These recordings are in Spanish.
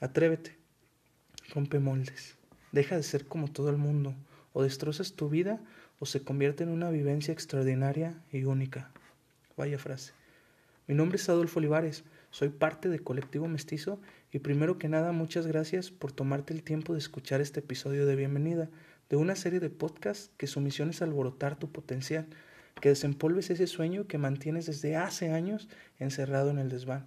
Atrévete. Rompe moldes. Deja de ser como todo el mundo. O destrozas tu vida o se convierte en una vivencia extraordinaria y única. Vaya frase. Mi nombre es Adolfo Olivares. Soy parte de Colectivo Mestizo y primero que nada muchas gracias por tomarte el tiempo de escuchar este episodio de bienvenida de una serie de podcasts que su misión es alborotar tu potencial, que desempolves ese sueño que mantienes desde hace años encerrado en el desván.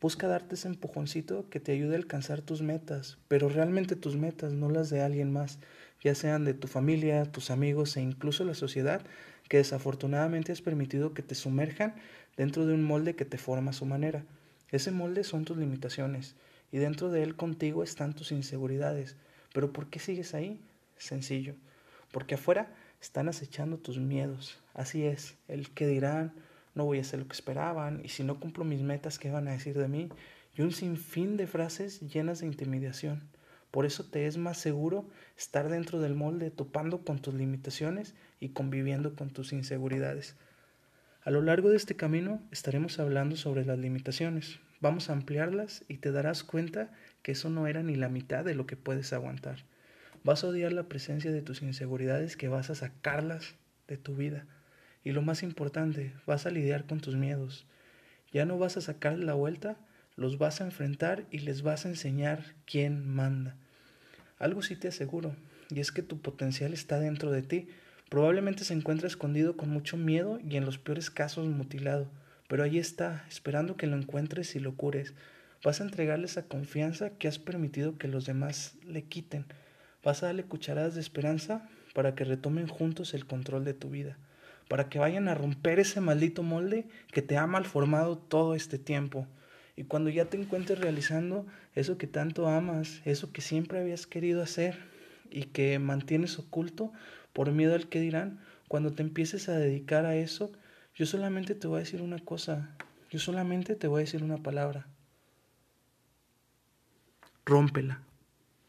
Busca darte ese empujoncito que te ayude a alcanzar tus metas, pero realmente tus metas, no las de alguien más, ya sean de tu familia, tus amigos e incluso la sociedad, que desafortunadamente has permitido que te sumerjan dentro de un molde que te forma a su manera. Ese molde son tus limitaciones y dentro de él contigo están tus inseguridades. Pero ¿por qué sigues ahí? Sencillo, porque afuera están acechando tus miedos. Así es, el que dirán, no voy a hacer lo que esperaban, y si no cumplo mis metas, ¿qué van a decir de mí? Y un sinfín de frases llenas de intimidación. Por eso te es más seguro estar dentro del molde, topando con tus limitaciones y conviviendo con tus inseguridades. A lo largo de este camino estaremos hablando sobre las limitaciones. Vamos a ampliarlas y te darás cuenta que eso no era ni la mitad de lo que puedes aguantar. Vas a odiar la presencia de tus inseguridades que vas a sacarlas de tu vida. Y lo más importante, vas a lidiar con tus miedos. Ya no vas a sacar la vuelta, los vas a enfrentar y les vas a enseñar quién manda. Algo sí te aseguro, y es que tu potencial está dentro de ti. Probablemente se encuentra escondido con mucho miedo y en los peores casos mutilado, pero ahí está, esperando que lo encuentres y lo cures. Vas a entregarle esa confianza que has permitido que los demás le quiten. Vas a darle cucharadas de esperanza para que retomen juntos el control de tu vida, para que vayan a romper ese maldito molde que te ha malformado todo este tiempo. Y cuando ya te encuentres realizando eso que tanto amas, eso que siempre habías querido hacer y que mantienes oculto por miedo al que dirán, cuando te empieces a dedicar a eso, yo solamente te voy a decir una cosa, yo solamente te voy a decir una palabra. Rómpela.